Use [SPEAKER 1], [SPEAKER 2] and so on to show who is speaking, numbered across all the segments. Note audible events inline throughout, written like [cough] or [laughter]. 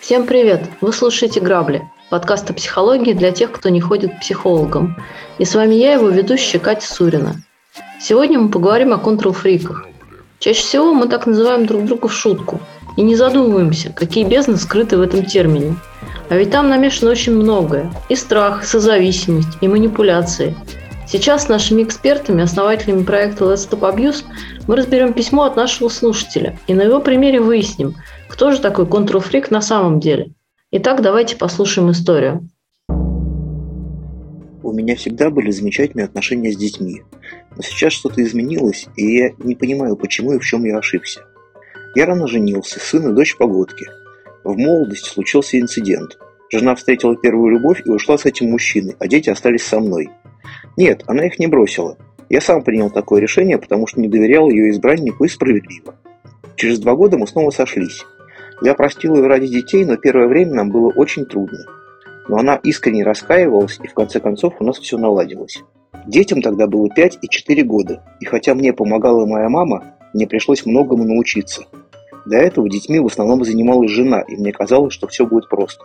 [SPEAKER 1] Всем привет! Вы слушаете «Грабли» – подкаст о психологии для тех, кто не ходит к психологам. И с вами я, его ведущая Катя Сурина. Сегодня мы поговорим о контрол-фриках. Чаще всего мы так называем друг друга в шутку и не задумываемся, какие бездны скрыты в этом термине. А ведь там намешано очень многое. И страх, и созависимость, и манипуляции. Сейчас с нашими экспертами, основателями проекта Let's Stop Abuse, мы разберем письмо от нашего слушателя и на его примере выясним, кто же такой контрол-фрик на самом деле. Итак, давайте послушаем историю.
[SPEAKER 2] У меня всегда были замечательные отношения с детьми. Но сейчас что-то изменилось, и я не понимаю, почему и в чем я ошибся. Я рано женился, сын и дочь погодки. В молодости случился инцидент. Жена встретила первую любовь и ушла с этим мужчиной, а дети остались со мной. Нет, она их не бросила. Я сам принял такое решение, потому что не доверял ее избраннику и справедливо. Через два года мы снова сошлись. Я простил ее ради детей, но первое время нам было очень трудно. Но она искренне раскаивалась, и в конце концов у нас все наладилось. Детям тогда было 5 и 4 года, и хотя мне помогала моя мама, мне пришлось многому научиться. До этого детьми в основном занималась жена, и мне казалось, что все будет просто.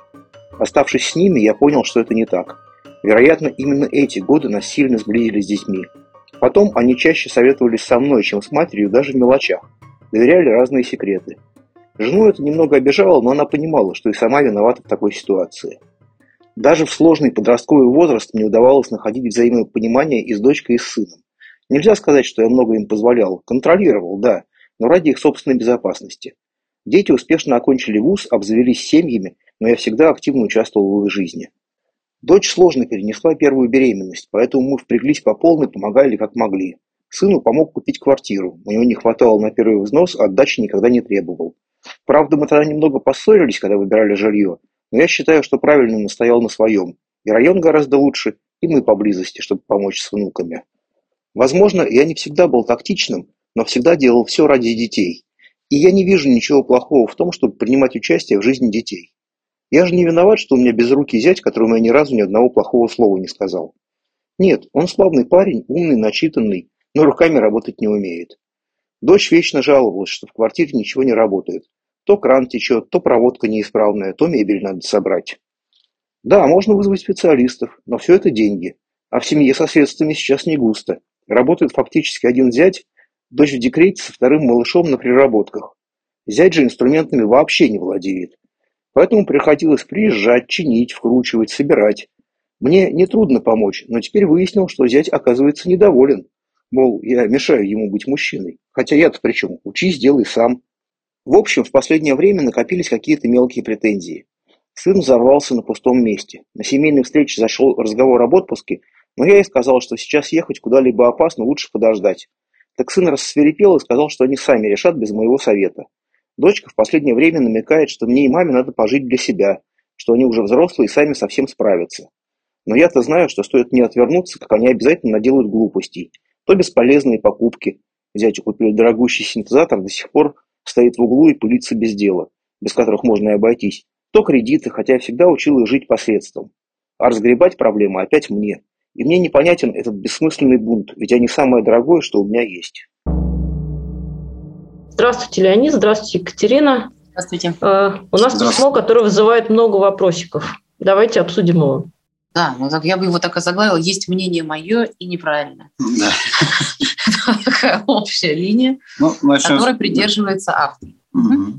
[SPEAKER 2] Оставшись с ними, я понял, что это не так. Вероятно, именно эти годы нас сильно сблизили с детьми. Потом они чаще советовались со мной, чем с матерью, даже в мелочах. Доверяли разные секреты. Жену это немного обижало, но она понимала, что и сама виновата в такой ситуации. Даже в сложный подростковый возраст мне удавалось находить взаимопонимание и с дочкой, и с сыном. Нельзя сказать, что я много им позволял. Контролировал, да, но ради их собственной безопасности. Дети успешно окончили вуз, обзавелись семьями, но я всегда активно участвовал в их жизни. Дочь сложно перенесла первую беременность, поэтому мы впряглись по полной, помогали как могли. Сыну помог купить квартиру. У него не хватало на первый взнос, а отдачи никогда не требовал. Правда, мы тогда немного поссорились, когда выбирали жилье, но я считаю, что правильно настоял на своем. И район гораздо лучше, и мы поблизости, чтобы помочь с внуками. Возможно, я не всегда был тактичным, но всегда делал все ради детей. И я не вижу ничего плохого в том, чтобы принимать участие в жизни детей. Я же не виноват, что у меня безрукий зять, которому я ни разу ни одного плохого слова не сказал. Нет, он славный парень, умный, начитанный, но руками работать не умеет. Дочь вечно жаловалась, что в квартире ничего не работает. То кран течет, то проводка неисправная, то мебель надо собрать. Да, можно вызвать специалистов, но все это деньги. А в семье со средствами сейчас не густо. Работает фактически один зять, дочь в декрете со вторым малышом на приработках. Зять же инструментами вообще не владеет. Поэтому приходилось приезжать, чинить, вкручивать, собирать. Мне нетрудно помочь, но теперь выяснил, что зять оказывается недоволен. Мол, я мешаю ему быть мужчиной. Хотя я-то при чем? Учись, делай сам. В общем, в последнее время накопились какие-то мелкие претензии. Сын взорвался на пустом месте. На семейной встрече зашел разговор об отпуске, но я ей сказал, что сейчас ехать куда-либо опасно, лучше подождать. Так сын рассверепел и сказал, что они сами решат без моего совета. Дочка в последнее время намекает, что мне и маме надо пожить для себя, что они уже взрослые и сами совсем справятся. Но я-то знаю, что стоит мне отвернуться, как они обязательно наделают глупостей. То бесполезные покупки. Зятю купили дорогущий синтезатор, до сих пор стоит в углу и пылится без дела, без которых можно и обойтись. То кредиты, хотя я всегда учил их жить посредством. А разгребать проблемы опять мне. И мне непонятен этот бессмысленный бунт, ведь они самое дорогое, что у меня есть.
[SPEAKER 1] Здравствуйте, Леонид. Здравствуйте, Екатерина.
[SPEAKER 3] Здравствуйте.
[SPEAKER 1] Э, у нас письмо, которое вызывает много вопросиков. Давайте обсудим его.
[SPEAKER 3] Да, ну так я бы его так и заглавила. Есть мнение мое и неправильно.
[SPEAKER 4] Да. [laughs]
[SPEAKER 3] Такая общая линия,
[SPEAKER 4] ну,
[SPEAKER 3] которой придерживается автор.
[SPEAKER 4] Угу.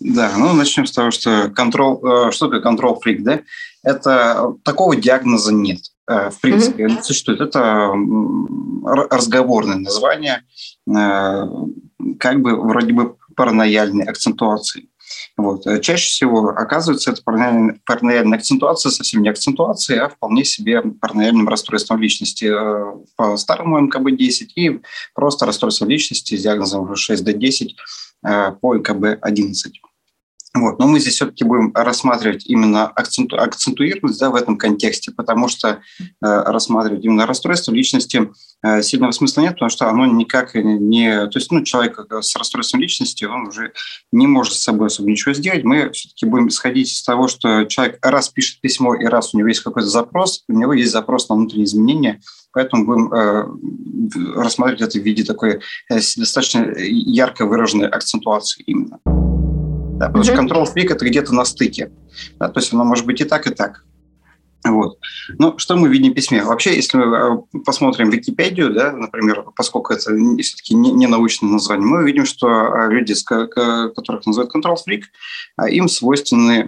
[SPEAKER 4] Да, ну начнем с того, что контрол, э, что такое контрол фрик, да? Это такого диагноза нет. Э, в принципе, mm существует. Это разговорное название, э, как бы вроде бы паранояльной акцентуации. Вот. Э, чаще всего оказывается это паранояльная, паранояльная акцентуация совсем не акцентуация, а вполне себе паранояльным расстройством личности по старому МКБ-10 и просто расстройство личности с диагнозом 6D10 по МКБ-11. Вот. Но мы здесь все-таки будем рассматривать именно акценту, акцентуировать да, в этом контексте, потому что э, рассматривать именно расстройство личности э, сильного смысла нет, потому что оно никак не... То есть ну, человек с расстройством личности, он уже не может с собой особо ничего сделать. Мы все-таки будем исходить из того, что человек раз пишет письмо и раз у него есть какой-то запрос, у него есть запрос на внутренние изменения, поэтому будем э, рассматривать это в виде такой э, достаточно ярко выраженной акцентуации именно. Да, потому что фрик это где-то на стыке. Да, то есть оно может быть и так, и так. Вот. Ну, что мы видим в письме? Вообще, если мы э, посмотрим Википедию, да, например, поскольку это все-таки не, научное название, мы увидим, что э, люди, которых называют control freak, э, им свойственны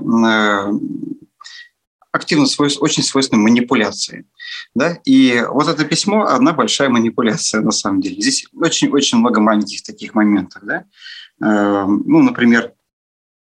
[SPEAKER 4] активно свойств, очень свойственны манипуляции. Да? И вот это письмо – одна большая манипуляция на самом деле. Здесь очень-очень много маленьких таких моментов. Да? Ну, например,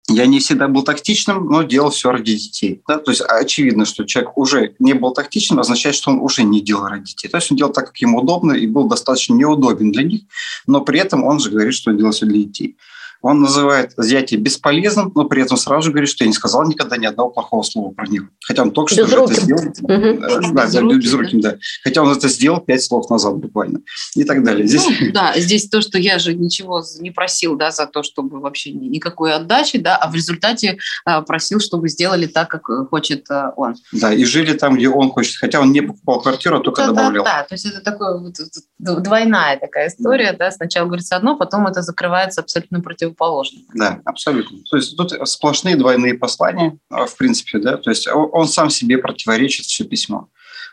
[SPEAKER 4] я не всегда был тактичным, но делал все ради детей. Да? То есть очевидно, что человек уже не был тактичным, означает, что он уже не делал ради детей. То есть он делал так, как ему удобно, и был достаточно неудобен для них, но при этом он же говорит, что он делал все для детей. Он называет взятие бесполезным, но при этом сразу же говорит, что я не сказал никогда ни одного плохого слова про него. Хотя он только что это сделал. Угу. Да, безруким, безруким, да. Хотя он это сделал пять слов назад буквально. И так далее.
[SPEAKER 3] Здесь... Ну, да, здесь то, что я же ничего не просил да, за то, чтобы вообще никакой отдачи, да, а в результате а, просил, чтобы сделали так, как хочет а, он.
[SPEAKER 4] Да, и жили там, где он хочет. Хотя он не покупал квартиру, а только да, добавлял.
[SPEAKER 3] Да, да, то есть это такое вот, двойная такая история. Да. Да? Сначала говорится одно, потом это закрывается абсолютно против противоположным.
[SPEAKER 4] Да, абсолютно. То есть тут сплошные двойные послания, а, в принципе, да, то есть он сам себе противоречит все письмо.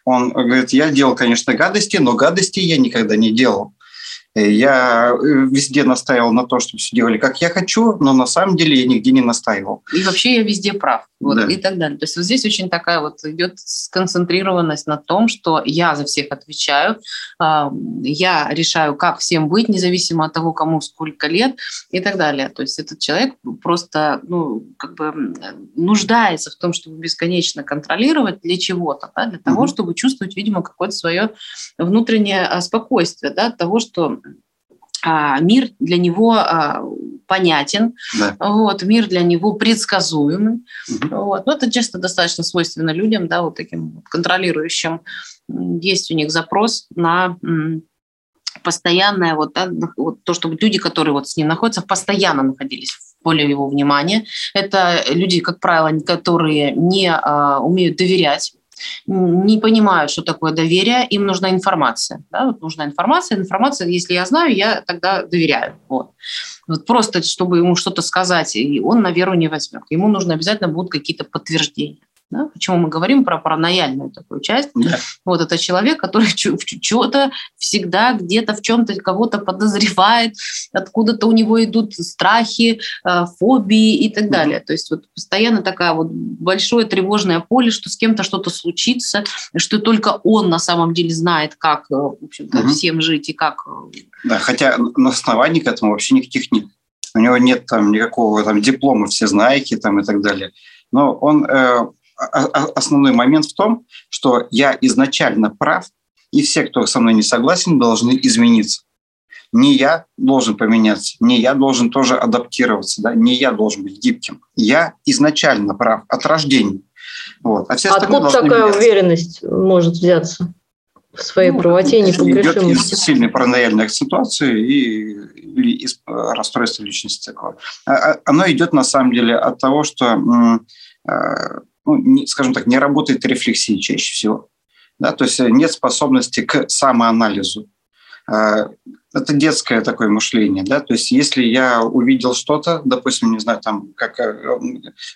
[SPEAKER 4] Он говорит, я делал, конечно, гадости, но гадости я никогда не делал. Я э, везде настаивал на то, чтобы все делали как я хочу, но на самом деле я нигде не настаивал.
[SPEAKER 3] И вообще я везде прав. Вот, да. И так далее. То есть вот здесь очень такая вот идет сконцентрированность на том, что я за всех отвечаю, я решаю, как всем быть, независимо от того, кому сколько лет и так далее. То есть этот человек просто ну, как бы нуждается в том, чтобы бесконечно контролировать для чего-то, да, для того, угу. чтобы чувствовать, видимо, какое-то свое внутреннее а, спокойствие, да, от того, что а, мир для него а, понятен, да. вот, мир для него предсказуемый. Угу. Вот. Но это часто достаточно свойственно людям, да, вот таким контролирующим. Есть у них запрос на постоянное, вот, да, вот то, чтобы люди, которые вот с ним находятся, постоянно находились в поле его внимания. Это люди, как правило, которые не а, умеют доверять не понимают, что такое доверие, им нужна информация. Да? Вот нужна информация. Информация, если я знаю, я тогда доверяю. Вот. Вот просто, чтобы ему что-то сказать, и он на веру не возьмет. Ему нужно обязательно будут какие-то подтверждения. Да? Почему мы говорим про паранояльную такую часть? Да. Вот это человек, который [laughs] что-то всегда где-то в чем-то кого-то подозревает, откуда-то у него идут страхи, э, фобии и так далее. То есть вот постоянно такая вот большое тревожное поле, что с кем-то что-то случится, что только он на самом деле знает, как э, в общем-то, угу. всем жить и как. Э,
[SPEAKER 4] да, хотя на основании к этому вообще никаких нет. У него нет там никакого там диплома все знаете там и так далее. Но он основной момент в том, что я изначально прав, и все, кто со мной не согласен, должны измениться. Не я должен поменяться, не я должен тоже адаптироваться, да? не я должен быть гибким. Я изначально прав от рождения. Вот.
[SPEAKER 1] А все Откуда такая меняться. уверенность может взяться? в своей ну, правоте и непогрешимости.
[SPEAKER 4] Идет из сильной параноидальной акцентуации и, или из расстройства личности. А, а, оно идет на самом деле от того, что ну, не, скажем так, не работает рефлексия чаще всего. Да, то есть нет способности к самоанализу. А, это детское такое мышление, да, то есть если я увидел что-то, допустим, не знаю, там, как э,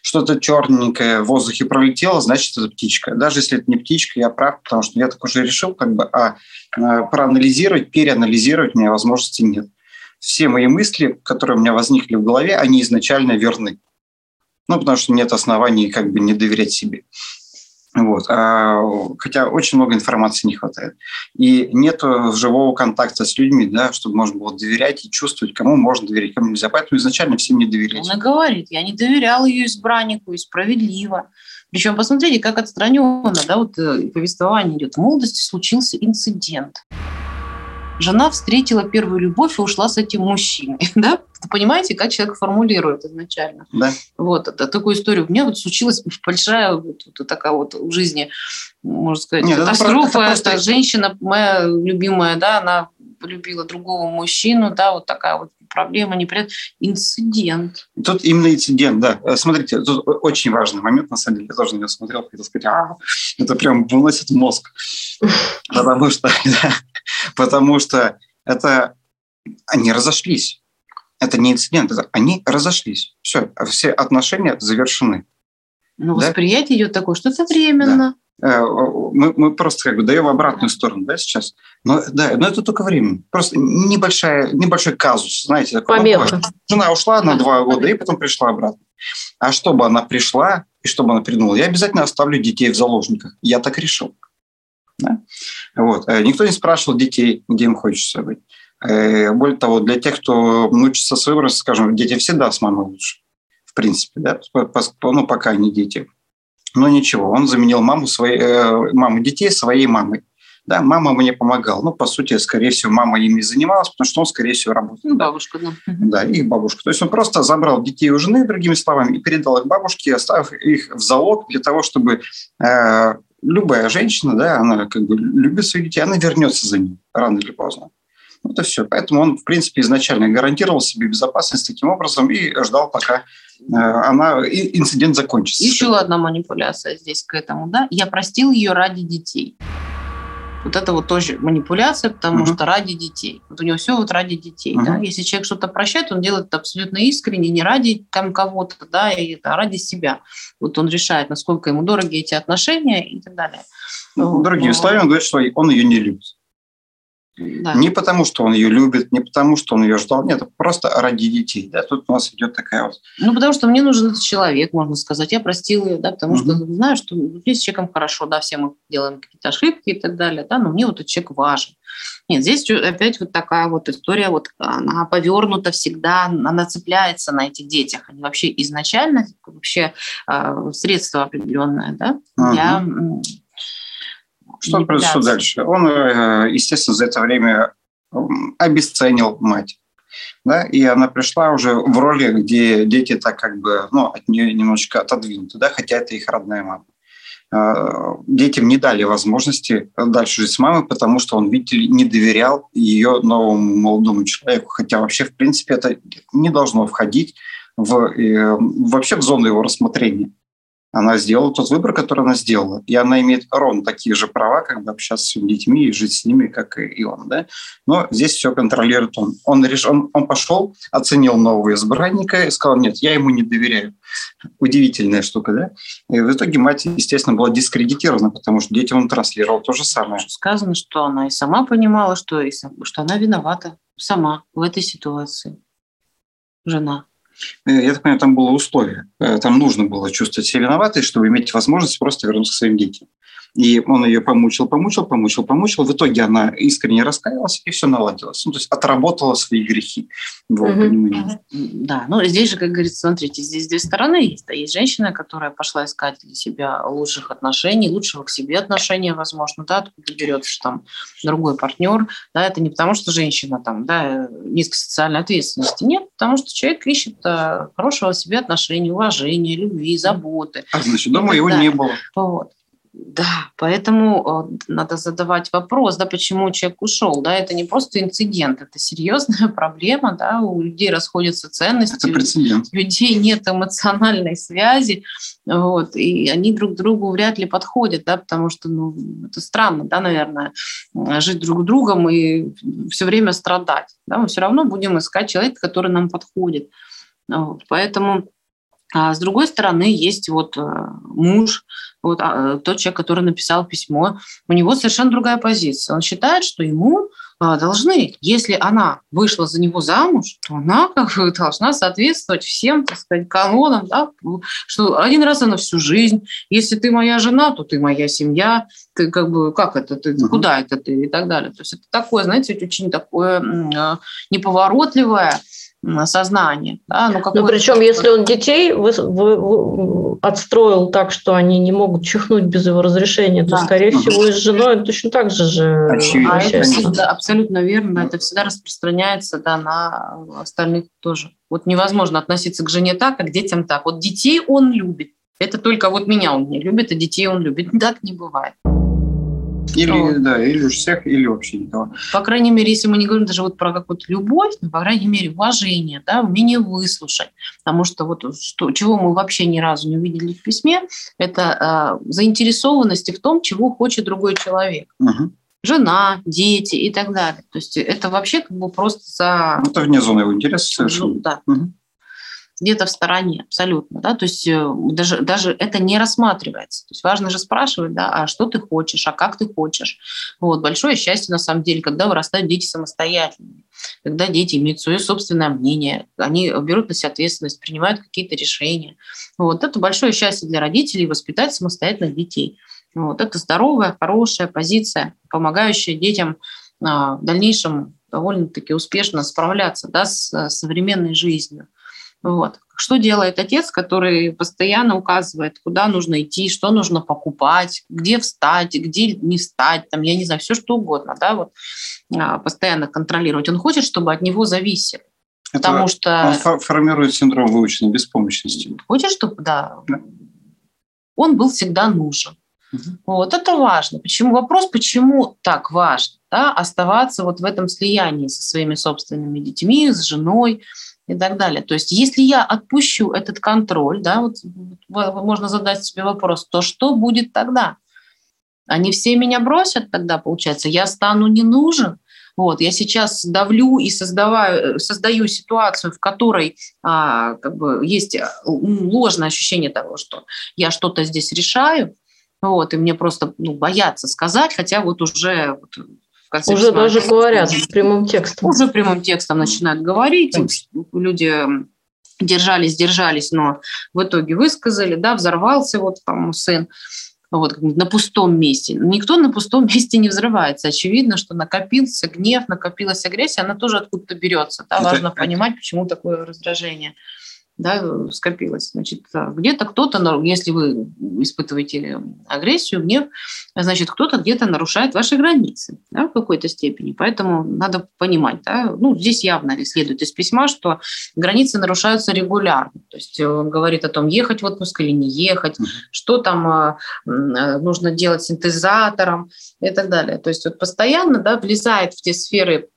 [SPEAKER 4] что-то черненькое в воздухе пролетело, значит, это птичка. Даже если это не птичка, я прав, потому что я так уже решил, как бы, а э, проанализировать, переанализировать у меня возможности нет. Все мои мысли, которые у меня возникли в голове, они изначально верны. Ну, потому что нет оснований как бы не доверять себе. Вот. А, хотя очень много информации не хватает. И нет живого контакта с людьми, да, чтобы можно было доверять и чувствовать, кому можно доверять, кому нельзя. Поэтому изначально всем не доверять.
[SPEAKER 3] Она говорит, я не доверял ее избраннику, и справедливо. Причем посмотрите, как отстраненно, да, вот э, повествование идет. В молодости случился инцидент. Жена встретила первую любовь и ушла с этим мужчиной. [laughs] Да? Понимаете, как человек формулирует изначально?
[SPEAKER 4] Да.
[SPEAKER 3] Вот, это такую историю. У меня вот случилась большая вот, вот такая вот в жизни, можно сказать, Нет, катастрофа. Это, просто... это женщина моя любимая, да, она полюбила другого мужчину, да, вот такая вот проблема, неприятность, инцидент.
[SPEAKER 4] Тут именно инцидент, да. Э, смотрите, тут очень важный момент, на самом деле, я тоже на него смотрел, хотел сказать, а, это прям выносит мозг. [laughs] Потому что, [laughs] потому что это они разошлись. Это не инцидент, это они разошлись. Все, все отношения завершены.
[SPEAKER 3] Ну, да? восприятие идет такое, что это временно.
[SPEAKER 4] Да. Э, мы, мы просто как бы даем обратную сторону, да, сейчас. Но да, но это только время. Просто небольшая, небольшой казус, знаете.
[SPEAKER 1] Помеха.
[SPEAKER 4] Жена ушла на два года и потом пришла обратно. А чтобы она пришла и чтобы она придумала, я обязательно оставлю детей в заложниках. Я так решил. Да? Вот. Э, никто не спрашивал детей, где им хочется быть. Э, более того, для тех, кто учится с выброса, скажем, дети всегда с мамой лучше в принципе, да, ну, пока они дети. Но ничего, он заменил маму, своей, э, маму детей своей мамой. Да, мама мне помогала. Ну, по сути, скорее всего, мама ими занималась, потому что он, скорее всего, работал. Ну,
[SPEAKER 3] бабушка, да.
[SPEAKER 4] Да, их бабушка. То есть он просто забрал детей у жены, другими словами, и передал их бабушке, оставив их в залог для того, чтобы э, любая женщина, да, она как бы любит своих детей, она вернется за ним рано или поздно. Вот и все. Поэтому он, в принципе, изначально гарантировал себе безопасность таким образом и ждал, пока Э, она, инцидент закончится.
[SPEAKER 3] Еще одна манипуляция здесь к этому, да? Я простил ее ради детей. Вот это вот тоже манипуляция, потому угу. что ради детей. Вот у него все вот ради детей. Угу. Да? Если человек что-то прощает, он делает это абсолютно искренне, не ради там кого-то, да, и, а ради себя. Вот он решает, насколько ему дороги эти отношения и так далее.
[SPEAKER 4] Ну, другими словами, он говорит, что он ее не любит. Да. Не потому, что он ее любит, не потому, что он ее ждал, нет, просто ради детей. Да, тут у нас идет такая вот.
[SPEAKER 3] Ну, потому что мне нужен этот человек, можно сказать. Я простил ее, да, потому угу. что знаю, что здесь с человеком хорошо, да, все мы делаем какие-то ошибки и так далее, да, но мне вот этот человек важен. Нет, здесь опять вот такая вот история, вот она повернута всегда, она цепляется на этих детях. Они вообще изначально вообще э, средство определенное, да, угу. для
[SPEAKER 4] что произошло дальше? Он, э, естественно, за это время обесценил мать. Да, и она пришла уже в роли, где дети так как бы ну, от нее немножечко отодвинуты, да, хотя это их родная мама. Э, детям не дали возможности дальше жить с мамой, потому что он, видите ли, не доверял ее новому молодому человеку. Хотя вообще, в принципе, это не должно входить в, э, вообще в зону его рассмотрения она сделала тот выбор, который она сделала. И она имеет ровно такие же права, как бы общаться с своими детьми и жить с ними, как и он. Да? Но здесь все контролирует он. Он, реш... он, он пошел, оценил нового избранника и сказал, нет, я ему не доверяю. Удивительная штука, да? И в итоге мать, естественно, была дискредитирована, потому что детям он транслировал то же самое.
[SPEAKER 3] Сказано, что она и сама понимала, что, и, что она виновата сама в этой ситуации. Жена.
[SPEAKER 4] Э, я так понимаю, там было условие. Э, там нужно было чувствовать себя виноватой, чтобы иметь возможность просто вернуться к своим детям. И он ее помучил, помучил, помучил, помучил. В итоге она искренне раскаялась, и все наладилось. Ну, то есть отработала свои грехи, в его
[SPEAKER 3] понимании. Да, ну здесь же, как говорится, смотрите, здесь две стороны есть. Да, есть женщина, которая пошла искать для себя лучших отношений, лучшего к себе отношения, возможно, да, откуда берется там другой партнер. Да, это не потому, что женщина там, да, низкой социальной ответственности. Нет, потому что человек ищет а, хорошего себе отношения, уважения, любви, заботы.
[SPEAKER 4] А значит, дома его не было.
[SPEAKER 3] Вот. Да, поэтому э, надо задавать вопрос, да, почему человек ушел, да, это не просто инцидент, это серьезная [laughs] проблема, да, у людей расходятся ценности, у людей нет эмоциональной связи, вот, и они друг другу вряд ли подходят, да, потому что, ну, это странно, да, наверное, жить друг с другом и все время страдать, да, мы все равно будем искать человека, который нам подходит, вот, поэтому а с другой стороны, есть вот э, муж, вот а, тот человек, который написал письмо, у него совершенно другая позиция. Он считает, что ему а, должны, если она вышла за него замуж, то она как бы должна соответствовать всем, так сказать, канонам, да, что один раз она всю жизнь, если ты моя жена, то ты моя семья, ты как бы, как это, ты, uh-huh. куда это ты и так далее. То есть это такое, знаете, очень такое неповоротливое, сознание. Да?
[SPEAKER 1] Ну, ну причем, если он детей вы, вы, вы отстроил так, что они не могут чихнуть без его разрешения, то, да. скорее угу. всего, и с женой точно так же же
[SPEAKER 3] А это всегда, абсолютно верно. Это всегда распространяется да, на остальных тоже. Вот невозможно относиться к жене так, а к детям так. Вот детей он любит. Это только вот меня он не любит, а детей он любит. Так не бывает.
[SPEAKER 4] Или, вот. да, или уж всех, или вообще никого.
[SPEAKER 3] По крайней мере, если мы не говорим даже вот про какую-то любовь, но, по крайней мере, уважение, да, умение выслушать. Потому что вот что, чего мы вообще ни разу не увидели в письме, это э, заинтересованности в том, чего хочет другой человек. Угу. Жена, дети и так далее. То есть это вообще как бы просто за...
[SPEAKER 4] Ну, это вне зоны его интереса совершенно.
[SPEAKER 3] Ну, да. Угу где-то в стороне абсолютно, да, то есть э, даже, даже это не рассматривается. То есть важно же спрашивать, да, а что ты хочешь, а как ты хочешь. Вот, большое счастье на самом деле, когда вырастают дети самостоятельными, когда дети имеют свое собственное мнение, они берут на себя ответственность, принимают какие-то решения. Вот, это большое счастье для родителей воспитать самостоятельных детей. Вот, это здоровая, хорошая позиция, помогающая детям а, в дальнейшем довольно-таки успешно справляться да, с э, современной жизнью. Вот. Что делает отец, который постоянно указывает, куда нужно идти, что нужно покупать, где встать, где не встать, там, я не знаю, все что угодно, да, вот, а, постоянно контролировать. Он хочет, чтобы от него зависели.
[SPEAKER 4] Это потому что... Он формирует синдром выученной беспомощности.
[SPEAKER 3] Хочет, чтобы, да, да. он был всегда нужен. Угу. Вот это важно. Почему вопрос, почему так важно да, оставаться вот в этом слиянии со своими собственными детьми, с женой, и так далее. То есть если я отпущу этот контроль, да, вот можно задать себе вопрос, то что будет тогда? Они все меня бросят тогда, получается, я стану не нужен. Вот, я сейчас давлю и создаваю, создаю ситуацию, в которой а, как бы есть ложное ощущение того, что я что-то здесь решаю, вот, и мне просто ну, боятся сказать, хотя вот уже вот,
[SPEAKER 1] конце Уже письма. даже говорят прямым текстом.
[SPEAKER 3] Уже прямым текстом начинают говорить. Люди держались, держались, но в итоге высказали, да, взорвался вот там сын вот, на пустом месте. Никто на пустом [laughs] месте не взрывается. Очевидно, что накопился гнев, накопилась агрессия, она тоже откуда-то берется. Да? Важно понимать, почему такое раздражение да, скопилось. Значит, где-то кто-то, если вы испытываете агрессию, гнев, значит, кто-то где-то нарушает ваши границы да, в какой-то степени. Поэтому надо понимать, да, ну, здесь явно следует из письма, что границы нарушаются регулярно. То есть он говорит о том, ехать в отпуск или не ехать, mm-hmm. что там а, нужно делать синтезатором и так далее. То есть вот постоянно да, влезает в те сферы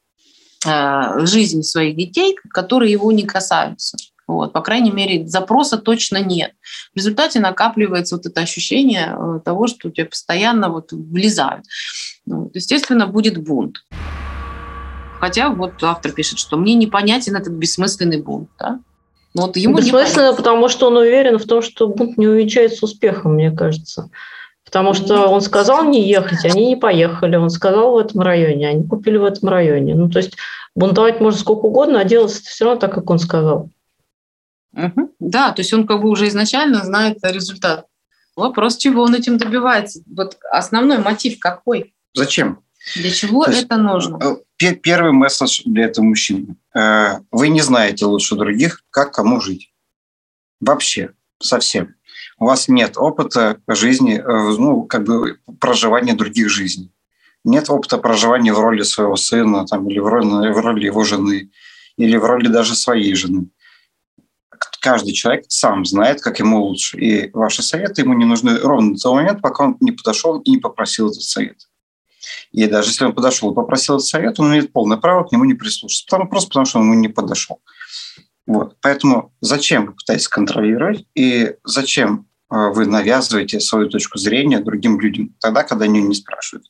[SPEAKER 3] а, жизни своих детей, которые его не касаются. Вот, по крайней мере, запроса точно нет. В результате накапливается вот это ощущение э, того, что у тебя постоянно вот влезают. Ну, естественно, будет бунт. Хотя вот автор пишет, что мне непонятен этот бессмысленный бунт. Да?
[SPEAKER 1] Но вот ему Бессмысленно, потому что он уверен в том, что бунт не увенчается успехом, мне кажется. Потому что он сказал не ехать, они не поехали. Он сказал в этом районе, они купили в этом районе. Ну, то есть бунтовать можно сколько угодно, а делать все равно так, как он сказал.
[SPEAKER 3] Угу. Да, то есть он как бы уже изначально знает результат. Вопрос, чего он этим добивается. Вот основной мотив какой?
[SPEAKER 4] Зачем?
[SPEAKER 3] Для чего то это нужно?
[SPEAKER 4] Э, первый месседж для этого мужчины. Э, вы не знаете лучше других, как кому жить. Вообще, совсем. У вас нет опыта жизни, э, ну, как бы проживания других жизней. Нет опыта проживания в роли своего сына там, или в роли, в роли его жены, или в роли даже своей жены каждый человек сам знает, как ему лучше. И ваши советы ему не нужны ровно до того момента, пока он не подошел и не попросил этот совет. И даже если он подошел и попросил этот совет, он имеет полное право к нему не прислушаться. Потому, просто потому, что он ему не подошел. Вот. Поэтому зачем вы пытаетесь контролировать и зачем э, вы навязываете свою точку зрения другим людям тогда, когда они не спрашивают.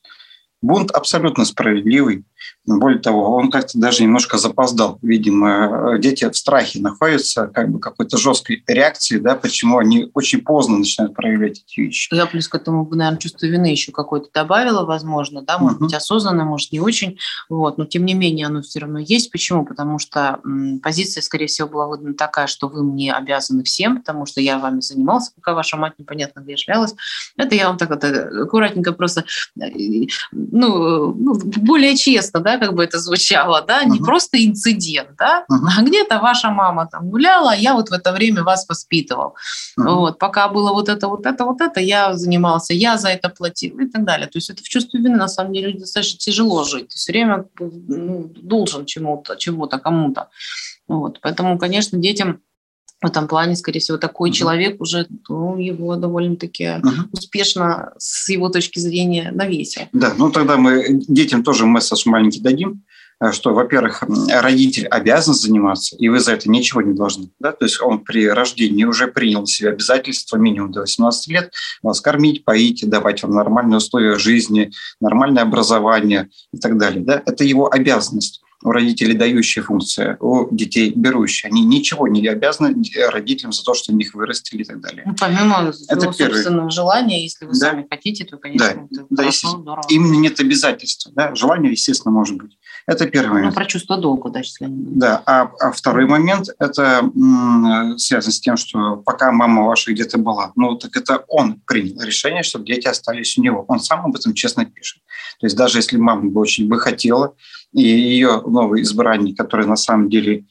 [SPEAKER 4] Бунт абсолютно справедливый. Более того, он как-то даже немножко запоздал. Видимо, дети в страхе находятся, как бы какой-то жесткой реакции, да, почему они очень поздно начинают проявлять эти вещи.
[SPEAKER 3] Я плюс к этому, наверное, чувство вины еще какое-то добавила, возможно, да, может uh-huh. быть, осознанно, может, не очень, вот, но тем не менее оно все равно есть. Почему? Потому что м, позиция, скорее всего, была выдана такая, что вы мне обязаны всем, потому что я вами занимался, пока ваша мать непонятно где шлялась. Это я вам так вот аккуратненько просто, ну, ну более честно грустно, да, как бы это звучало, да, не uh-huh. просто инцидент, да, uh-huh. а где-то ваша мама там гуляла, а я вот в это время вас воспитывал. Uh-huh. Вот, пока было вот это, вот это, вот это, я занимался, я за это платил и так далее. То есть это в чувстве вины, на самом деле, достаточно тяжело жить. Ты все время ну, должен чему-то, чего-то, кому-то. Вот, поэтому, конечно, детям в этом плане, скорее всего, такой mm-hmm. человек уже ну, его довольно-таки mm-hmm. успешно с его точки зрения навесил.
[SPEAKER 4] Да, ну тогда мы детям тоже месседж маленький дадим, э, что, во-первых, родитель обязан заниматься, и вы за это ничего не должны. Да? То есть он при рождении уже принял на себя обязательства минимум до 18 лет вас кормить, поить, давать вам нормальные условия жизни, нормальное образование и так далее. Да? Это его обязанность у родителей дающая функция, у детей берущая. Они ничего не обязаны родителям за то, что них вырастили и так далее.
[SPEAKER 3] Ну, помимо это собственного желания, если вы да. сами хотите, то, конечно,
[SPEAKER 4] да. это да, хорошо, здорово. Именно нет обязательства. Да? Желание, естественно, может быть. Это первый момент.
[SPEAKER 3] Ну, про чувство долга, да, если.
[SPEAKER 4] Да, а, а второй момент – это м, связано с тем, что пока мама ваша где-то была, ну, так это он принял решение, чтобы дети остались у него. Он сам об этом честно пишет. То есть даже если мама бы очень бы хотела, и ее новый избранник, который на самом деле,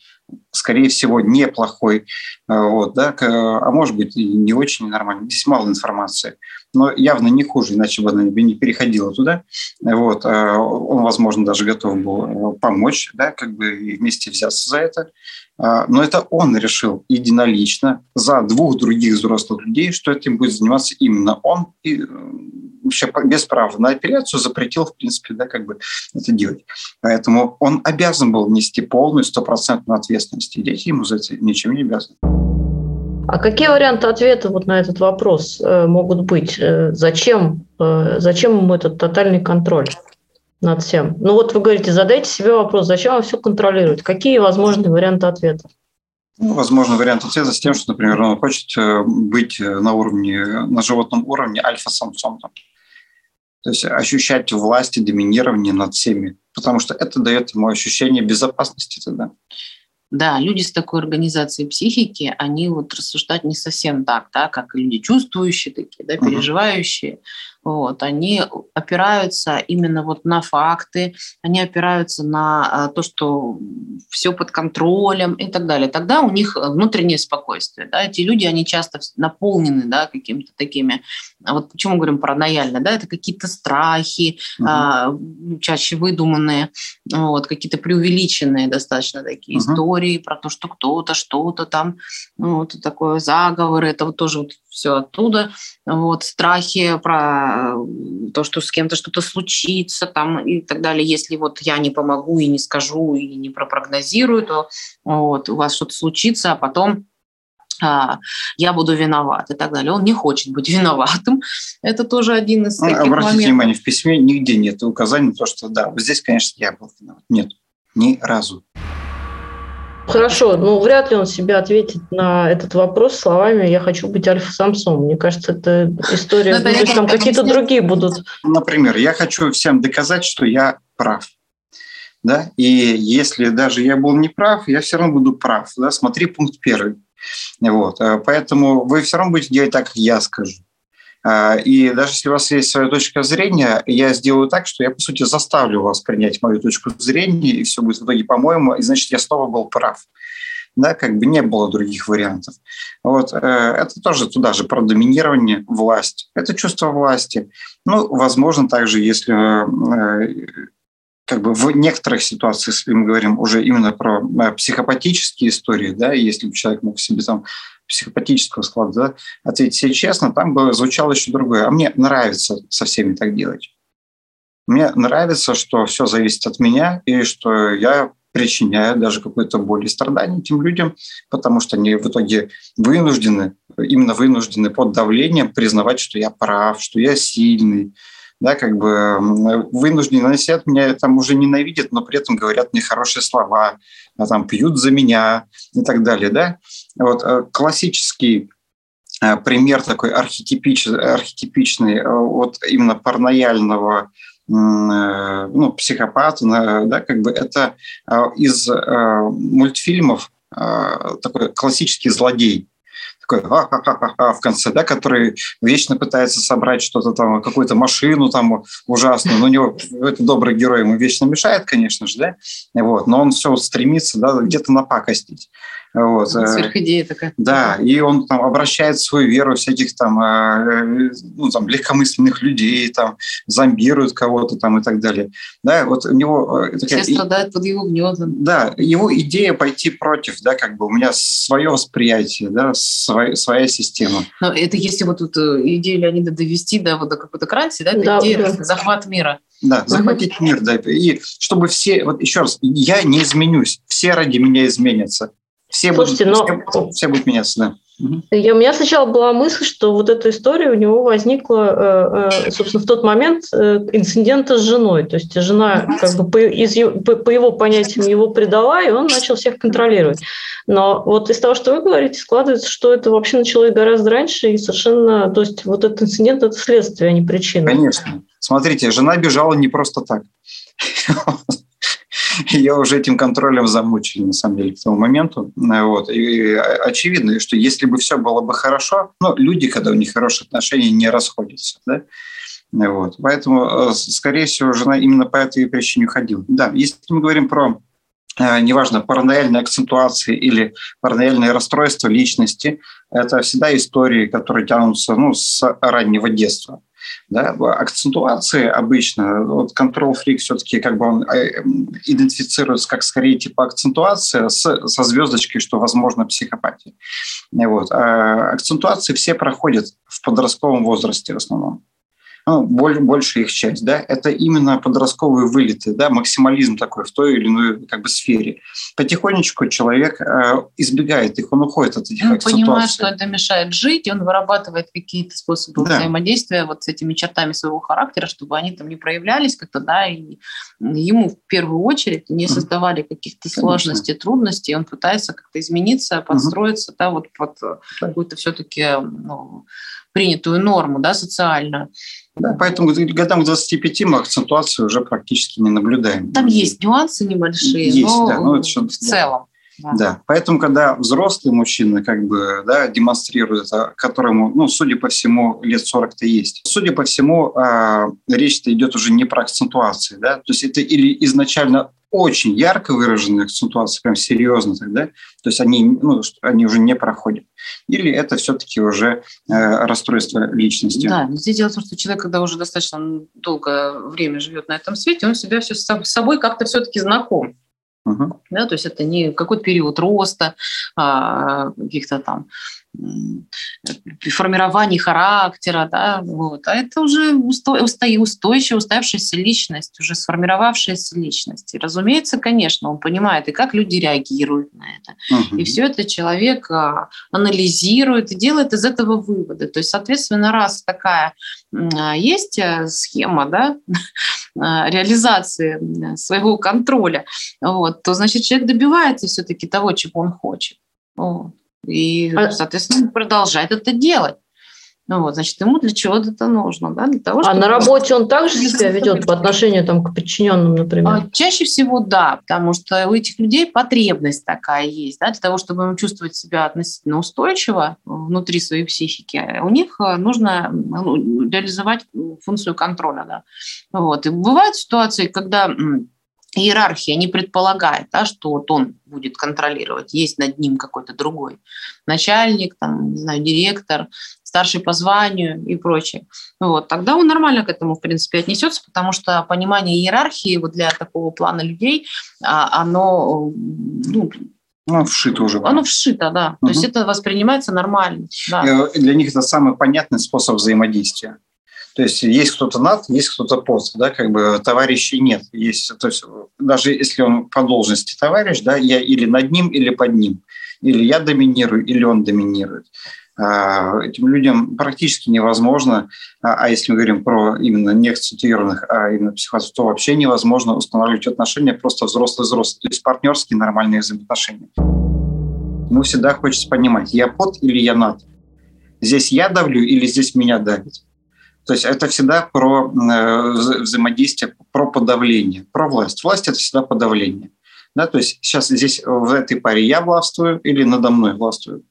[SPEAKER 4] скорее всего, неплохой, э, вот, да, а может быть и не очень нормальный. Здесь мало информации, но явно не хуже, иначе бы она не переходила туда. Вот, э, он, возможно, даже готов был э, помочь, да, как бы и вместе взяться за это. Но это он решил единолично за двух других взрослых людей, что этим будет заниматься именно он, и вообще без права на апелляцию запретил, в принципе, да, как бы это делать. Поэтому он обязан был нести полную стопроцентную ответственность, и дети ему за это ничем не обязаны.
[SPEAKER 1] А какие варианты ответа вот на этот вопрос э, могут быть? Э, зачем, э, зачем ему этот тотальный контроль над всем? Ну вот вы говорите, задайте себе вопрос, зачем вам все контролировать? Какие возможные варианты ответа?
[SPEAKER 4] Ну, возможно, вариант ответа с тем, что, например, он хочет быть на уровне, на животном уровне альфа-самцом. То есть ощущать власть и доминирование над всеми, потому что это дает ему ощущение безопасности тогда.
[SPEAKER 3] Да, люди с такой организацией психики, они вот рассуждать не совсем так, да, как люди чувствующие такие, да, переживающие. Uh-huh вот, они опираются именно вот на факты, они опираются на а, то, что все под контролем и так далее. Тогда у них внутреннее спокойствие. Да? Эти люди, они часто наполнены да, какими-то такими, а вот почему говорим паранояльно, да, это какие-то страхи, угу. а, чаще выдуманные, вот, какие-то преувеличенные достаточно такие угу. истории про то, что кто-то, что-то там, ну, вот такое заговор, это вот тоже вот все оттуда, вот, страхи про э, то, что с кем-то что-то случится там и так далее. Если вот я не помогу и не скажу и не пропрогнозирую, то вот, у вас что-то случится, а потом а, я буду виноват и так далее. Он не хочет быть [laughs] виноватым. Это тоже один из таких
[SPEAKER 4] Обратите
[SPEAKER 3] моментов.
[SPEAKER 4] внимание, в письме нигде нет указаний на то, что да, здесь, конечно, я был виноват. Нет, ни разу.
[SPEAKER 1] Хорошо, ну вряд ли он себе ответит на этот вопрос словами «я хочу быть альфа-самцом». Мне кажется, это история, ну, есть, там какие-то другие будут.
[SPEAKER 4] Например, я хочу всем доказать, что я прав. Да? И если даже я был не прав, я все равно буду прав. Да? Смотри пункт первый. Вот. Поэтому вы все равно будете делать так, как я скажу. А, и даже если у вас есть своя точка зрения, я сделаю так, что я, по сути, заставлю вас принять мою точку зрения, и все будет в итоге по-моему, и значит, я снова был прав. Да, как бы не было других вариантов. Вот, э, это тоже туда же про доминирование, власть. Это чувство власти. Ну, возможно, также, если э, как бы в некоторых ситуациях, если мы говорим уже именно про э, психопатические истории, да, если бы человек мог себе там психопатического склада, да, ответить себе честно, там бы звучало еще другое. А мне нравится со всеми так делать. Мне нравится, что все зависит от меня, и что я причиняю даже какую-то боль и страдания этим людям, потому что они в итоге вынуждены, именно вынуждены под давлением признавать, что я прав, что я сильный, да, как бы вынуждены, они сидят, меня там уже ненавидят, но при этом говорят мне хорошие слова, а там пьют за меня и так далее, да. Вот э, классический э, пример такой архетипич, архетипичный э, вот именно паранояльного ну, психопата, да, как бы это из мультфильмов такой классический злодей, такой ха-ха-ха-ха в конце, да, который вечно пытается собрать что-то там, какую-то машину там ужасную, но у него это добрый герой ему вечно мешает, конечно же, да, вот, но он все стремится, да, где-то напакостить.
[SPEAKER 3] Вот. Э, сверхидея такая.
[SPEAKER 4] Да, и он там обращает свою веру всяких там, э, ну, там легкомысленных людей, там зомбирует кого-то там и так далее. Да, вот у него...
[SPEAKER 3] Э, такая, Все страдают под его гнетом.
[SPEAKER 4] Да, его идея пойти против, да, как бы у меня свое восприятие, да, своя, своя система.
[SPEAKER 3] Но это если вот тут идею Леонида довести, да, вот до какой-то крайности, да, да, идея да. захват мира.
[SPEAKER 4] Да, захватить мир, да, и чтобы все, вот еще раз, я не изменюсь, все ради меня изменятся. Все, Слушайте, будут, но... все, все будут меняться, да.
[SPEAKER 1] Я, у меня сначала была мысль, что вот эта история у него возникла, э, э, собственно, в тот момент э, инцидента с женой. То есть жена, как бы по, из, по, по его понятиям, его предала, и он начал всех контролировать. Но вот из того, что вы говорите, складывается, что это вообще началось гораздо раньше, и совершенно, то есть вот этот инцидент – это следствие, а не причина.
[SPEAKER 4] Конечно. Смотрите, жена бежала не просто так. Я уже этим контролем замучили, на самом деле, к тому моменту. Вот. И очевидно, что если бы все было бы хорошо, ну, люди, когда у них хорошие отношения, не расходятся. Да? Вот. Поэтому, э, скорее всего, жена именно по этой причине уходила. Да, если мы говорим про э, неважно, параноидальные акцентуации или параноидальные расстройства личности, это всегда истории, которые тянутся ну, с раннего детства. Да, акцентуации обычно, вот control freak все-таки как бы он э, идентифицируется как скорее типа акцентуация с, со звездочкой, что возможно психопатия. Вот. А акцентуации все проходят в подростковом возрасте в основном ну, большая их часть, да, это именно подростковые вылеты, да, максимализм такой в той или иной как бы сфере. Потихонечку человек э, избегает их, он уходит от этих
[SPEAKER 3] Он понимает, что это мешает жить, и он вырабатывает какие-то способы да. взаимодействия вот с этими чертами своего характера, чтобы они там не проявлялись как-то, да, и ему в первую очередь не создавали каких-то сложностей, трудностей, он пытается как-то измениться, подстроиться, угу. да, вот под какую-то все-таки ну, принятую норму, да, социальную.
[SPEAKER 4] Да, поэтому годам к 25 мы акцентуацию уже практически не наблюдаем.
[SPEAKER 3] Там есть нюансы небольшие, есть, но, да, но это в целом.
[SPEAKER 4] Да. да, поэтому, когда взрослый мужчина как бы да, демонстрирует, а, которому, ну, судя по всему, лет 40-то есть, судя по всему, э, речь-то идет уже не про акцентуации, да, то есть это или изначально очень ярко выраженные акцентуации, прям серьезно тогда, то есть они, ну, они уже не проходят. Или это все-таки уже э, расстройство личности?
[SPEAKER 3] Да, здесь дело в том, что человек, когда уже достаточно долгое время живет на этом свете, он себя все с собой как-то все-таки знаком. Угу. Да, то есть это не какой-то период роста, а, каких-то там формировании характера, да, вот. а это уже устой, устой, устойчивая, устоявшаяся личность, уже сформировавшаяся личность. И, разумеется, конечно, он понимает, и как люди реагируют на это. Угу. И все это человек а, анализирует и делает из этого выводы. То есть, соответственно, раз такая а, есть э, схема да, [laughs] реализации своего контроля, вот, то, значит, человек добивается все-таки того, чего он хочет. Вот. И, а... соответственно, продолжает это делать. Ну вот, значит, ему для чего-то это нужно, да, для того,
[SPEAKER 1] чтобы... А на работе он также себя ведет по отношению там, к подчиненным, например? А,
[SPEAKER 3] чаще всего да, потому что у этих людей потребность такая есть, да, для того, чтобы им чувствовать себя относительно устойчиво внутри своей психики, у них э, нужно ну, реализовать функцию контроля, да. Вот. И бывают ситуации, когда иерархия не предполагает, да, что вот он будет контролировать, есть над ним какой-то другой начальник, там, не знаю, директор, старший по званию и прочее. Вот, тогда он нормально к этому, в принципе, отнесется, потому что понимание иерархии вот для такого плана людей, а, оно ну,
[SPEAKER 4] ну, вшито уже.
[SPEAKER 3] Оно вшито, да. Угу. То есть это воспринимается нормально. Да.
[SPEAKER 4] Э, для них это самый понятный способ взаимодействия. То есть есть кто-то над, есть кто-то под, да, как бы товарищей нет. Есть, то есть даже если он по должности товарищ, да, я или над ним, или под ним. Или я доминирую, или он доминирует. А, этим людям практически невозможно, а, а если мы говорим про именно не акцентуированных, а именно психопатов, то вообще невозможно устанавливать отношения просто взрослый-взрослый, то есть партнерские нормальные взаимоотношения. Ему всегда хочется понимать, я под или я над. Здесь я давлю или здесь меня давит. То есть это всегда про э, взаимодействие, про подавление, про власть. Власть – это всегда подавление. Да, то есть сейчас здесь в этой паре я властвую или надо мной властвуют.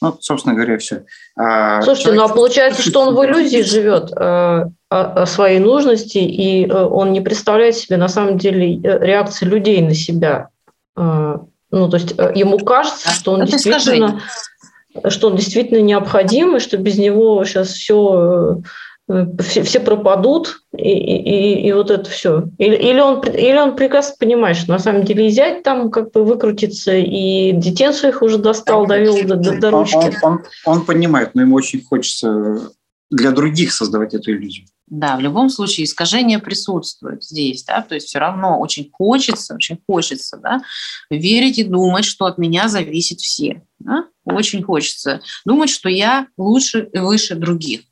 [SPEAKER 4] Ну, собственно говоря, все.
[SPEAKER 1] А, Слушайте, человек... ну а получается, что он в иллюзии живет э, о, своей нужности, и э, он не представляет себе на самом деле э, реакции людей на себя. Ну, то есть ему кажется, что он Это действительно, что он действительно необходим, и что без него сейчас все все, все пропадут, и, и, и вот это все. Или, или, он, или он прекрасно понимает, что на самом деле и зять там как бы выкрутится, и детей своих уже достал, довел до, до, до ручки.
[SPEAKER 4] Он, он, он, он понимает, но ему очень хочется для других создавать эту иллюзию.
[SPEAKER 3] Да, в любом случае искажение присутствует здесь, да, то есть все равно очень хочется, очень хочется, да, верить и думать, что от меня зависит все, да? очень хочется думать, что я лучше и выше других.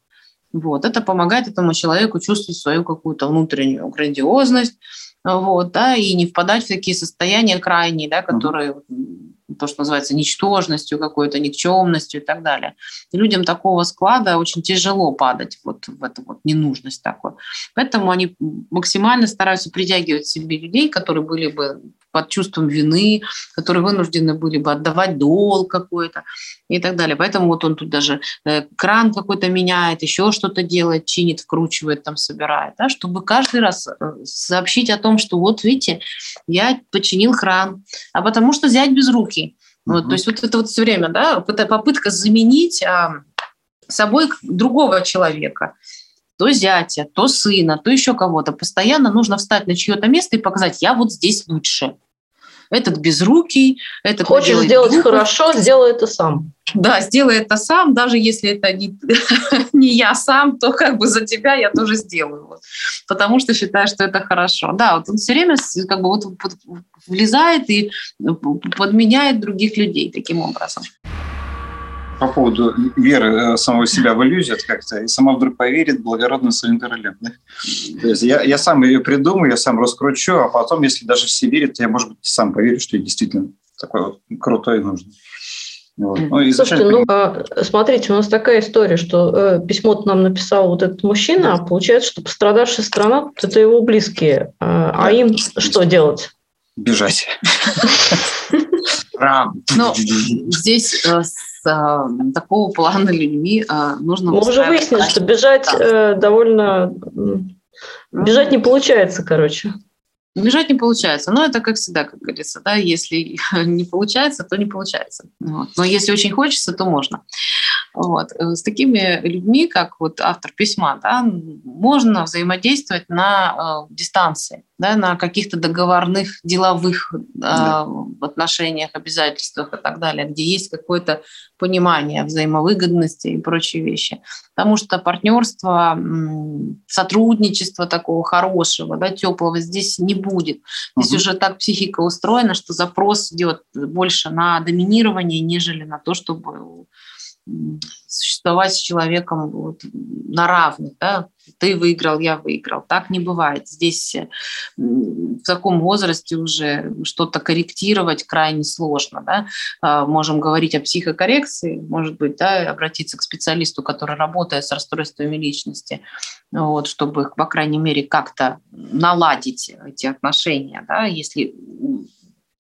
[SPEAKER 3] Вот. Это помогает этому человеку чувствовать свою какую-то внутреннюю грандиозность, вот, да, и не впадать в такие состояния крайние, да, которые mm-hmm то, что называется ничтожностью какой-то, никчемностью и так далее. И людям такого склада очень тяжело падать вот в эту вот ненужность такую. Поэтому они максимально стараются притягивать себе людей, которые были бы под чувством вины, которые вынуждены были бы отдавать долг какой-то и так далее. Поэтому вот он тут даже э, кран какой-то меняет, еще что-то делает, чинит, вкручивает, там собирает, да, чтобы каждый раз э, сообщить о том, что вот видите, я починил кран, а потому что взять без руки. Вот, mm-hmm. То есть вот это вот все время, да, попытка заменить а, собой другого человека то зятя, то сына, то еще кого-то. Постоянно нужно встать на чье-то место и показать, я вот здесь лучше этот безрукий, этот
[SPEAKER 1] Хочешь сделать глупость. хорошо, сделай это сам.
[SPEAKER 3] Да, сделай это сам, даже если это не, [laughs] не я сам, то как бы за тебя я тоже сделаю, вот, потому что считаю, что это хорошо. Да, вот он все время как бы вот влезает и подменяет других людей таким образом
[SPEAKER 4] по поводу веры э, самого себя в иллюзию как-то, и сама вдруг поверит благородно своим королем. Да? То есть я, я сам ее придумаю, я сам раскручу, а потом, если даже все верят, то я, может быть, сам поверю, что я действительно такой вот крутой и нужный.
[SPEAKER 1] Вот. Ну, Слушайте, ну, а, смотрите, у нас такая история, что э, письмо нам написал вот этот мужчина, а получается, что пострадавшая страна – это его близкие. А, а им что делать?
[SPEAKER 4] Бежать. [laughs]
[SPEAKER 3] Ну, здесь э, а, такого плана людьми а, нужно...
[SPEAKER 1] Мы уже выяснили, что бежать. Э, довольно... Бежать не получается, короче.
[SPEAKER 3] Бежать не получается. Но это как всегда, как говорится, да, если [laughs] не получается, то не получается. Вот. Но если очень хочется, то можно. Вот. Э, с такими людьми, как вот автор письма, да, можно взаимодействовать на э, дистанции, да, на каких-то договорных деловых э, да. отношениях, обязательствах и так далее, где есть какое-то понимание взаимовыгодности и прочие вещи. Потому что партнерство, сотрудничество такого хорошего, да, теплого здесь не будет. Здесь угу. уже так психика устроена, что запрос идет больше на доминирование, нежели на то, чтобы существовать с человеком вот на равных. Да? Ты выиграл, я выиграл. Так не бывает. Здесь э, в таком возрасте уже что-то корректировать крайне сложно. Да? А, можем говорить о психокоррекции, может быть, да, обратиться к специалисту, который работает с расстройствами личности, вот, чтобы, по крайней мере, как-то наладить эти отношения. Да? Если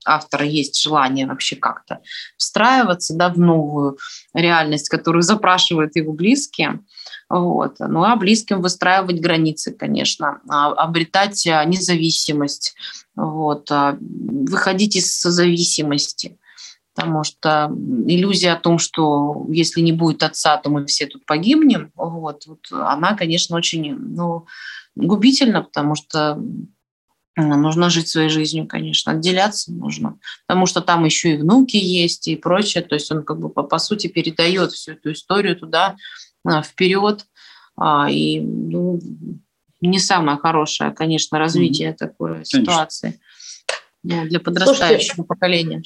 [SPEAKER 3] автора есть желание вообще как-то встраиваться да, в новую реальность, которую запрашивают его близкие. Вот. Ну а близким выстраивать границы, конечно, а, обретать а, независимость, вот. А, выходить из зависимости потому что иллюзия о том, что если не будет отца, то мы все тут погибнем, вот, вот она, конечно, очень ну, губительна, потому что Нужно жить своей жизнью, конечно, отделяться нужно, потому что там еще и внуки есть и прочее. То есть он как бы по, по сути передает всю эту историю туда а, вперед. А, и ну, не самое хорошее, конечно, развитие mm-hmm. такой конечно. ситуации ну, для подрастающего Слушайте, поколения.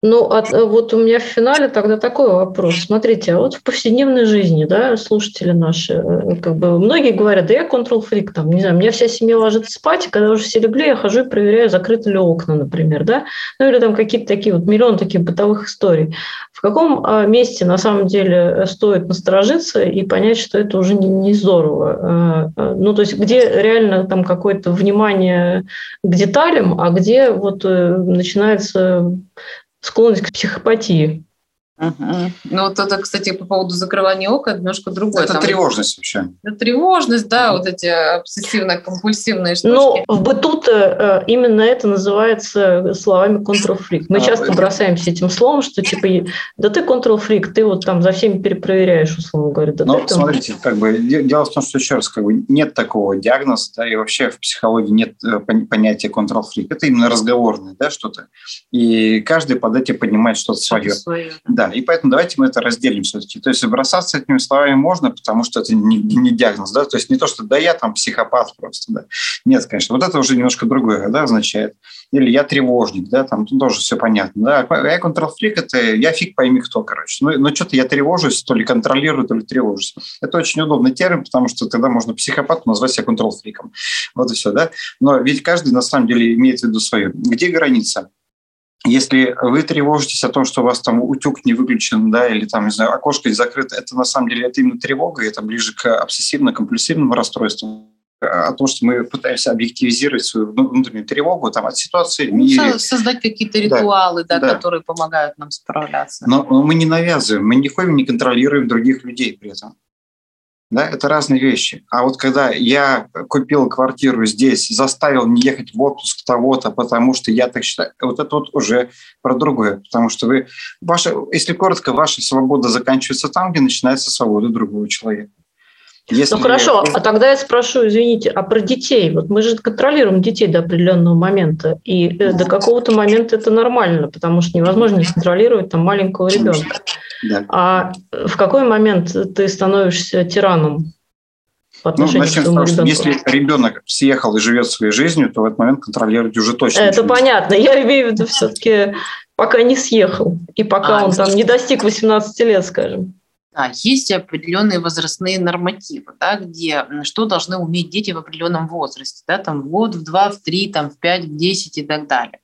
[SPEAKER 1] Ну, а, вот у меня в финале тогда такой вопрос. Смотрите, а вот в повседневной жизни, да, слушатели наши, э, как бы многие говорят, да я control фрик там, не знаю, у меня вся семья ложится спать, и когда уже все легли, я хожу и проверяю, закрыты ли окна, например, да, ну или там какие-то такие вот миллион таких бытовых историй. В каком а, месте на самом деле э, стоит насторожиться и понять, что это уже не, не здорово? Ну, то есть где реально там какое-то внимание к деталям, а где вот э, начинается склонность к психопатии.
[SPEAKER 3] Угу. Ну, вот это, кстати, по поводу закрывания ока, немножко другое.
[SPEAKER 4] Это
[SPEAKER 3] Там
[SPEAKER 4] тревожность вообще.
[SPEAKER 3] Это тревожность, да, вот эти обсессивно-компульсивные штуки.
[SPEAKER 1] Ну, в быту э, именно это называется словами control-freak. Мы а, часто это... бросаемся этим словом, что типа, да ты control-freak, ты вот там за всеми перепроверяешь, условно говоря. Да
[SPEAKER 4] ну, смотрите, там... как бы, дело в том, что еще раз, как бы, нет такого диагноза, да, и вообще в психологии нет э, понятия control-freak. Это именно разговорное, да, что-то. И каждый под этим понимает что-то свое. свое. Да, и поэтому давайте мы это разделим все-таки. То есть бросаться этими словами можно, потому что это не, не диагноз, да, то есть не то, что да я там психопат просто, да. Нет, конечно, вот это уже немножко другое, да, означает. Или я тревожник, да, там тоже все понятно, да. А я контрол-фрик, это я фиг пойми кто, короче. Ну, но что-то я тревожусь, то ли контролирую, то ли тревожусь. Это очень удобный термин, потому что тогда можно психопату назвать себя контрол-фриком. Вот и все, да. Но ведь каждый на самом деле имеет в виду свое. Где граница? Если вы тревожитесь о том, что у вас там утюг не выключен, да, или там, не знаю, окошко закрыто, это на самом деле это именно тревога, это ближе к обсессивно-компульсивному расстройству о том, что мы пытаемся объективизировать свою внутреннюю тревогу там, от ситуации в мире.
[SPEAKER 3] Создать какие-то ритуалы, да, да, да. которые помогают нам справляться.
[SPEAKER 4] Но мы не навязываем, мы в коем не контролируем других людей при этом. Да, это разные вещи. А вот когда я купил квартиру здесь, заставил не ехать в отпуск того-то, потому что я так считаю, вот это вот уже про другое. Потому что вы, ваша, если коротко, ваша свобода заканчивается там, где начинается свобода другого человека.
[SPEAKER 1] Если... Ну хорошо, а тогда я спрошу, извините, а про детей? Вот мы же контролируем детей до определенного момента, и э, до какого-то момента это нормально, потому что невозможно не контролировать там маленького ребенка. Да. А в какой момент ты становишься тираном?
[SPEAKER 4] По ну, начнем с того, что если ребенок съехал и живет своей жизнью, то в этот момент контролировать уже точно.
[SPEAKER 1] Это понятно. Я имею в виду все-таки пока не съехал и пока а, он там не достиг 18 лет, скажем.
[SPEAKER 3] Да, есть определенные возрастные нормативы, да, где что должны уметь дети в определенном возрасте, да, там в год, в два, в три, там в пять, в десять и так далее.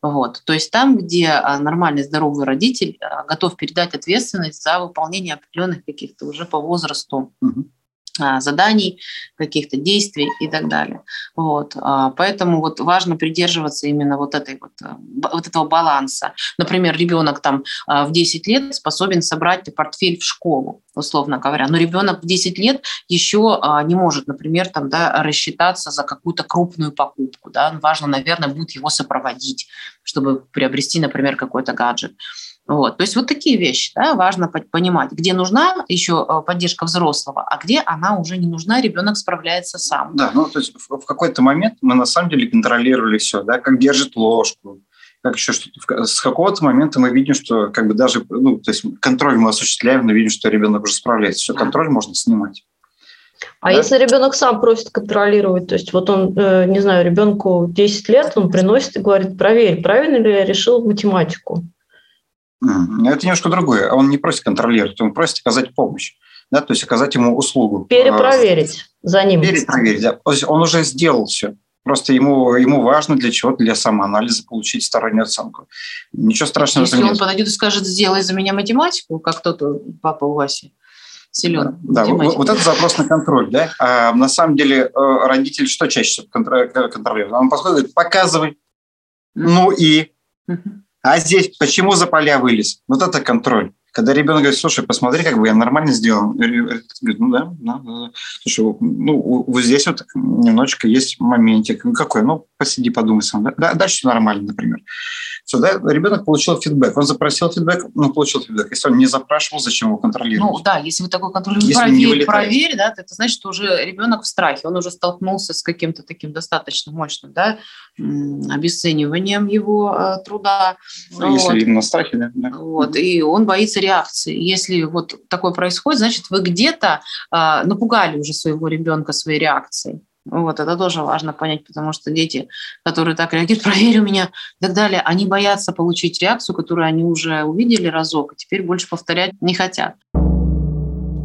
[SPEAKER 3] Вот. То есть там, где а, нормальный здоровый родитель а, готов передать ответственность за выполнение определенных каких-то уже по возрасту заданий, каких-то действий и так далее. Вот. А, поэтому вот важно придерживаться именно вот, этой вот, э, вот этого баланса. Например, ребенок там а, в 10 лет способен собрать портфель в школу, условно говоря, но ребенок в 10 лет еще не может, например, там, да, рассчитаться за какую-то крупную покупку. Да? Важно, наверное, будет его сопроводить, чтобы приобрести, например, какой-то гаджет. Вот. То есть вот такие вещи да, важно понимать, где нужна еще э, поддержка взрослого, а где она уже не нужна, ребенок справляется сам.
[SPEAKER 4] Да, ну то есть в, в какой-то момент мы на самом деле контролировали все, да, как держит ложку, как еще что-то. С какого-то момента мы видим, что как бы даже, ну, то есть контроль мы осуществляем, но видим, что ребенок уже справляется. Все, контроль можно снимать.
[SPEAKER 1] А да? если ребенок сам просит контролировать, то есть вот он, э, не знаю, ребенку 10 лет, он приносит и говорит, проверь, правильно ли я решил математику.
[SPEAKER 4] Это немножко другое. Он не просит контролировать, он просит оказать помощь. Да, то есть оказать ему услугу.
[SPEAKER 1] Перепроверить за ним.
[SPEAKER 4] Перепроверить, да. То есть он уже сделал все. Просто ему, ему важно для чего для самоанализа получить стороннюю оценку. Ничего страшного
[SPEAKER 3] Если он нет. подойдет и скажет, сделай за меня математику, как тот папа у Васи, силен.
[SPEAKER 4] Да, вот, вот это запрос на контроль. Да? А на самом деле э, родитель что чаще контролирует? Он подходит и говорит, показывай. Ну и... А здесь почему за поля вылез? Вот это контроль. Когда ребенок говорит, слушай, посмотри, как бы я нормально сделал. Говорит, ну да, да, да. Слушай, ну вот здесь вот немножечко есть моментик. Ну какой? Ну посиди, подумай сам. Да? Да, дальше нормально, например. Все, да, ребенок получил фидбэк. Он запросил фидбэк, ну, получил фидбэк. Если он не запрашивал, зачем его контролировать?
[SPEAKER 3] Ну, да, если вы такой контроль, проверь, проверь, да, это значит, что уже ребенок в страхе, он уже столкнулся с каким-то таким достаточно мощным, да, обесцениванием его э, труда.
[SPEAKER 4] Ну, если вот. именно страхе, да. да.
[SPEAKER 3] Вот, и он боится реакции. Если вот такое происходит, значит, вы где-то э, напугали уже своего ребенка своей реакцией. Вот, это тоже важно понять, потому что дети, которые так реагируют, проверь у меня и так далее, они боятся получить реакцию, которую они уже увидели разок, и теперь больше повторять не хотят.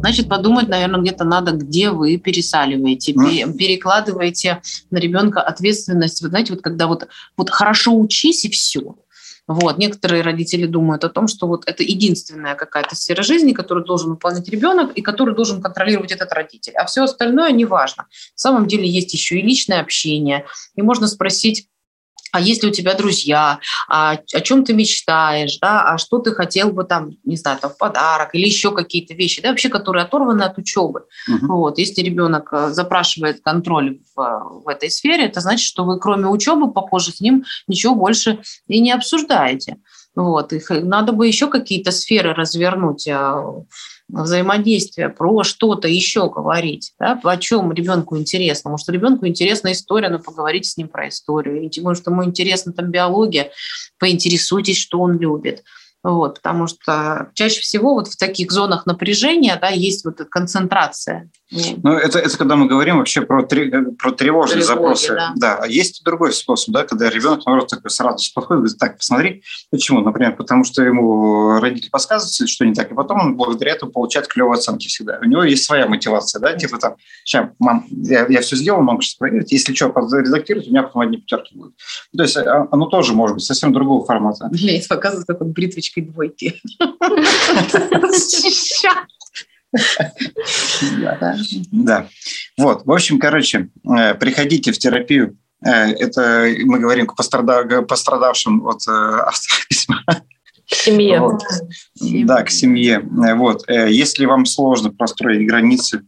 [SPEAKER 3] Значит, подумать, наверное, где-то надо, где вы пересаливаете, перекладываете на ребенка ответственность. Вы знаете, вот когда вот, вот хорошо учись и все. Вот. Некоторые родители думают о том, что вот это единственная какая-то сфера жизни, которую должен выполнять ребенок и которую должен контролировать этот родитель. А все остальное не важно. На самом деле есть еще и личное общение. И можно спросить а есть ли у тебя друзья, а, о чем ты мечтаешь, да, а что ты хотел бы там, не знаю, там в подарок или еще какие-то вещи, да, вообще, которые оторваны от учебы. Uh-huh. Вот, если ребенок э, запрашивает контроль в, в этой сфере, это значит, что вы кроме учебы, похоже, с ним ничего больше и не обсуждаете. Вот, их надо бы еще какие-то сферы развернуть взаимодействия, про что-то еще говорить, да, о чем ребенку интересно. Может, ребенку интересна история, но поговорите с ним про историю. Может, ему интересна там биология, поинтересуйтесь, что он любит. Вот, потому что чаще всего вот в таких зонах напряжения да, есть вот концентрация.
[SPEAKER 4] Ну, это, это когда мы говорим вообще про, три, про тревожные Тревоги, запросы. Да. да. А есть другой способ, да, когда ребенок, наоборот, такой с радостью подходит, говорит, так, посмотри, почему? Например, потому что ему родители подсказывают, что не так, и потом он благодаря этому получает клевые оценки всегда. У него есть своя мотивация, да, типа там, сейчас, мам, я, я все сделал, мам сейчас проверить, если что, редактировать, у меня потом одни пятерки будут. То есть а, оно тоже может быть совсем другого формата.
[SPEAKER 3] Мне показывают, как он бритвочкой двойки. [laughs] [laughs]
[SPEAKER 4] Да. Вот. В общем, короче, э, приходите в терапию. Э, это мы говорим к пострадавшим от э, письма.
[SPEAKER 1] К семье.
[SPEAKER 4] Вот. Да, к семье. Вот. Если вам сложно простроить границы,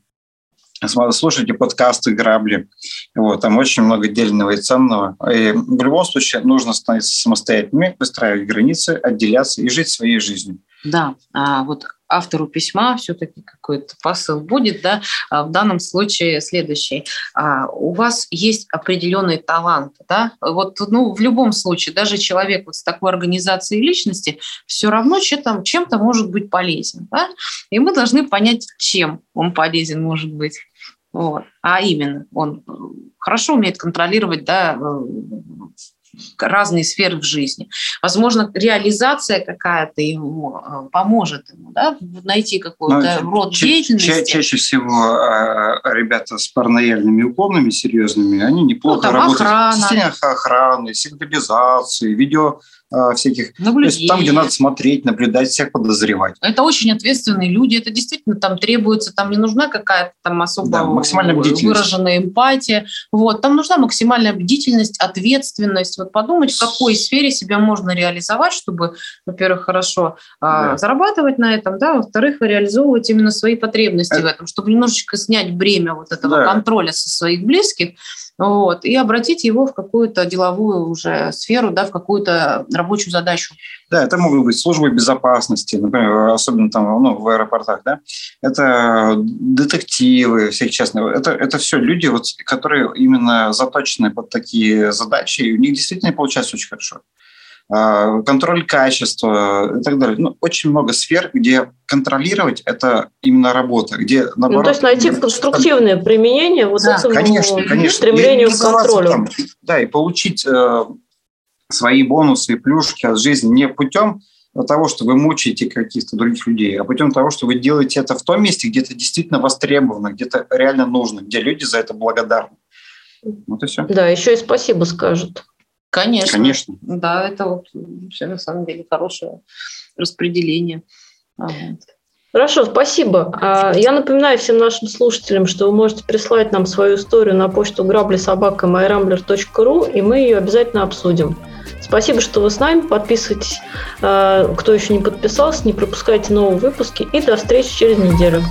[SPEAKER 4] слушайте подкасты «Грабли». Вот, там очень много дельного и ценного. И в любом случае нужно становиться самостоятельными, выстраивать границы, отделяться и жить своей жизнью.
[SPEAKER 3] Да, а вот автору письма все-таки какой-то посыл будет, да, а в данном случае следующий. А у вас есть определенный талант, да, вот, ну, в любом случае, даже человек вот с такой организацией личности все равно чем-то, чем-то может быть полезен, да, и мы должны понять, чем он полезен может быть. Вот. А именно, он э, хорошо умеет контролировать да, э, разные сферы в жизни. Возможно, реализация какая-то ему э, поможет ему да, найти какой-то ну, род ча- деятельности. Ча-
[SPEAKER 4] чаще всего ребята с паранояльными уклонами серьезными, они неплохо ну, работают охрана. в системе охраны, сигнализации, видео а, всяких. То есть там, где надо смотреть, наблюдать, всех подозревать.
[SPEAKER 3] Это очень ответственные люди. Это действительно там требуется, там не нужна какая-то там особо да, выраженная эмпатия. Вот. Там нужна максимальная бдительность, ответственность. Вот подумать, в какой сфере себя можно реализовать, чтобы, во-первых, хорошо а, да. зарабатывать на этом, да, во-вторых, реализовывать именно свои потребности это... в этом, чтобы немножечко снять бремя вот этого да. контроля со своих близких вот, и обратить его в какую-то деловую уже сферу, да, в какую-то рабочую задачу.
[SPEAKER 4] Да, это могут быть службы безопасности, например, особенно там ну, в аэропортах, да. Это детективы, всех частных. Это, это все люди, вот, которые именно заточены под такие задачи, и у них действительно получается очень хорошо. А, контроль качества и так далее. Ну, очень много сфер, где контролировать – это именно работа, где,
[SPEAKER 1] наоборот… Ну, то есть найти конструктивное применение вот да, этому конечно, конечно. стремлению к контролю. Там,
[SPEAKER 4] да, и получить э, свои бонусы и плюшки от жизни не путем того, что вы мучаете каких-то других людей, а путем того, что вы делаете это в том месте, где это действительно востребовано, где это реально нужно, где люди за это благодарны.
[SPEAKER 1] Вот и все. Да, еще и спасибо скажут.
[SPEAKER 3] Конечно.
[SPEAKER 4] Конечно.
[SPEAKER 3] Да, это вот все на самом деле хорошее распределение.
[SPEAKER 1] Хорошо, спасибо. А, я напоминаю всем нашим слушателям, что вы можете прислать нам свою историю на почту граблисобака.myrambler.ru, и мы ее обязательно обсудим. Спасибо, что вы с нами. Подписывайтесь, а, кто еще не подписался, не пропускайте новые выпуски. И до встречи через неделю.